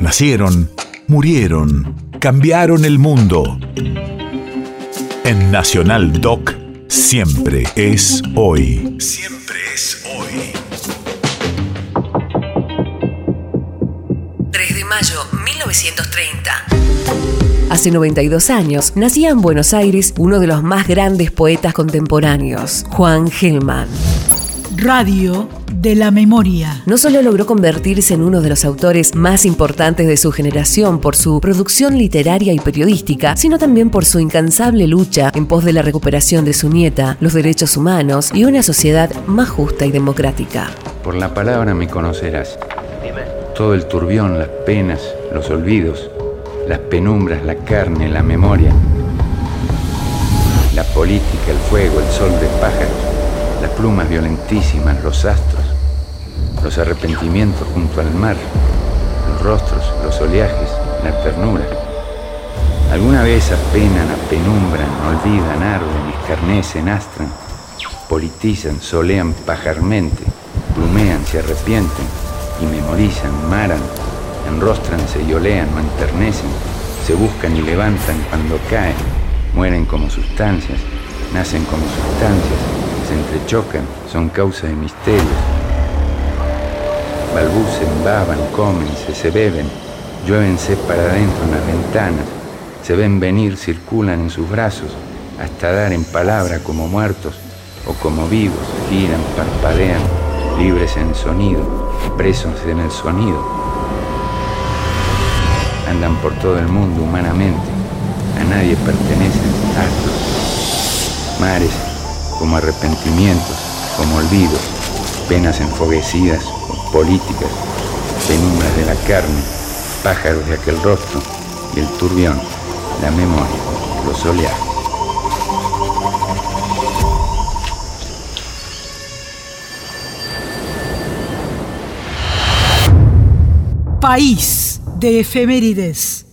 Nacieron, murieron, cambiaron el mundo. En Nacional Doc, siempre es hoy. Siempre es hoy. 3 de mayo 1930. Hace 92 años nacía en Buenos Aires uno de los más grandes poetas contemporáneos, Juan Gelman. Radio de la memoria. No solo logró convertirse en uno de los autores más importantes de su generación por su producción literaria y periodística, sino también por su incansable lucha en pos de la recuperación de su nieta, los derechos humanos y una sociedad más justa y democrática. Por la palabra me conocerás. Todo el turbión, las penas, los olvidos, las penumbras, la carne, la memoria, la política, el fuego, el sol de pájaros, las plumas violentísimas, los astros, los arrepentimientos junto al mar, los rostros, los oleajes, la ternura. Alguna vez apenan, apenumbran, olvidan, arden, escarnecen, astran, politizan, solean pajarmente, plumean, se arrepienten y memorizan, maran, enrostranse y olean, o enternecen, se buscan y levantan cuando caen, mueren como sustancias, nacen como sustancias, se entrechocan, son causa de misterios. Balbucen, baban, comen, se, se beben, lluévense para adentro en las ventanas, se ven venir, circulan en sus brazos, hasta dar en palabra como muertos o como vivos, giran, parpadean, libres en sonido, presos en el sonido, andan por todo el mundo humanamente, a nadie pertenecen, astros, mares, como arrepentimientos, como olvidos, penas enfoguecidas, políticas, penumbras de la carne, pájaros de aquel rostro y el turbión, la memoria, los oleajes. País de efemérides.